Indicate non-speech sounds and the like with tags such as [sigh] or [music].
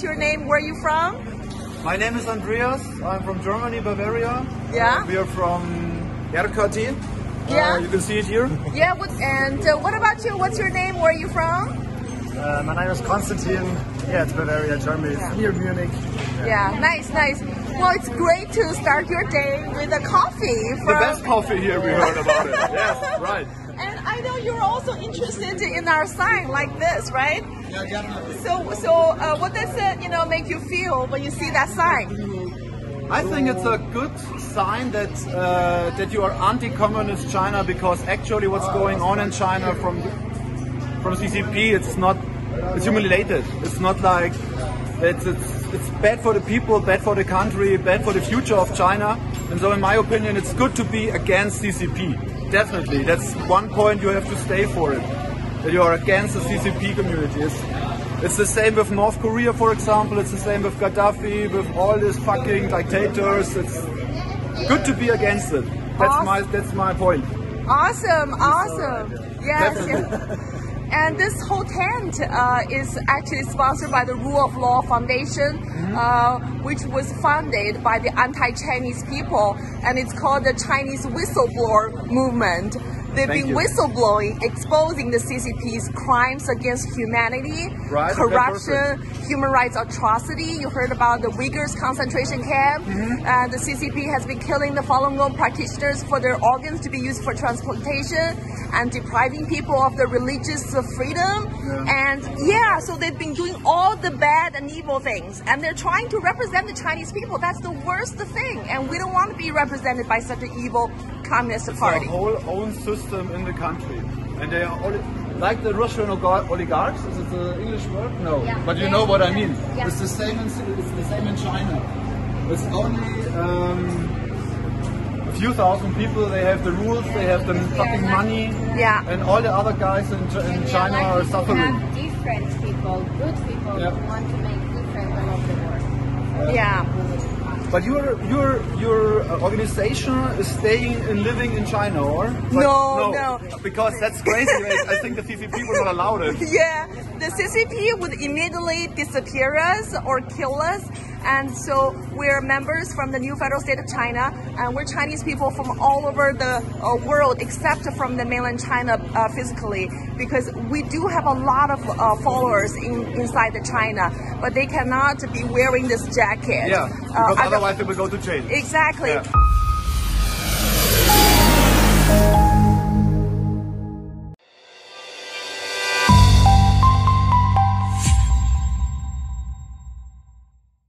what's your name? Where are you from? My name is Andreas. I'm from Germany, Bavaria. Yeah. Uh, we are from RKT. Yeah. Uh, you can see it here. [laughs] Yeah, what, and uh, what about you? What's your name? Where are you from? Uh, my name is Konstantin. Yeah, it's Bavaria, Germany. It's near Munich. Yeah, nice, nice. Well, it's great to start your day with a coffee from. The best coffee here, we heard about it. [laughs] yes, right. I know you're also interested in our sign like this, right? Yeah, definitely. So, so uh, what does it, you know, make you feel when you see that sign? I think it's a good sign that uh, that you are anti-communist China because actually what's going on in China from from CCP, it's not it's humiliated. It's not like it's, it's it's bad for the people, bad for the country, bad for the future of China. And so, in my opinion, it's good to be against CCP. Definitely, that's one point you have to stay for it. That you are against the CCP communities. It's the same with North Korea, for example. It's the same with Gaddafi, with all these fucking dictators. It's good to be against it. That's my that's my point. Awesome, awesome. Yes. yes. [laughs] And this whole tent uh, is actually sponsored by the Rule of Law Foundation, Mm-hmm. uh, which was funded by the anti-Chinese people, and it's called the Chinese Whistleblower Movement. They've Thank been you. whistleblowing, exposing the CCP's crimes against humanity, Right, okay, corruption, human rights atrocity. You heard about the Uyghurs concentration camp. Mm-hmm. Uh, the CCP has been killing the Falun Gong practitioners for their organs to be used for transplantation and depriving people of their religious freedom. And yeah, so they've been doing all the bad and evil things, and they're trying to represent the Chinese people. That's the worst thing, and we don't want to be represented by such an evil communist party. a whole own system in the country, and they are all like the Russian oligarchs. Is it the English word? No, Yeah. but you know what I mean. Yeah. It's the same. In, it's the same in China. It's only um, a few thousand people. They have the rules. They have the fucking money. Yeah. And all the other guys in, Ch- in China like are suffering. have different people, good people Yeah. who want to make different all over the world. Yeah. But your your your uh, organization is staying and living in China, or? But No, no. Because that's crazy. I, think the CCP will not allow it. [laughs] Yeah, the CCP would immediately disappear us or kill us. And so we're members from the new federal state of China, and we're Chinese people from all over the uh, world, except from the mainland China uh, physically, because we do have a lot of uh, followers in, inside the China, but they cannot be wearing this jacket. Yeah, Uh, because otherwise they will go to jail. Exactly. Yeah.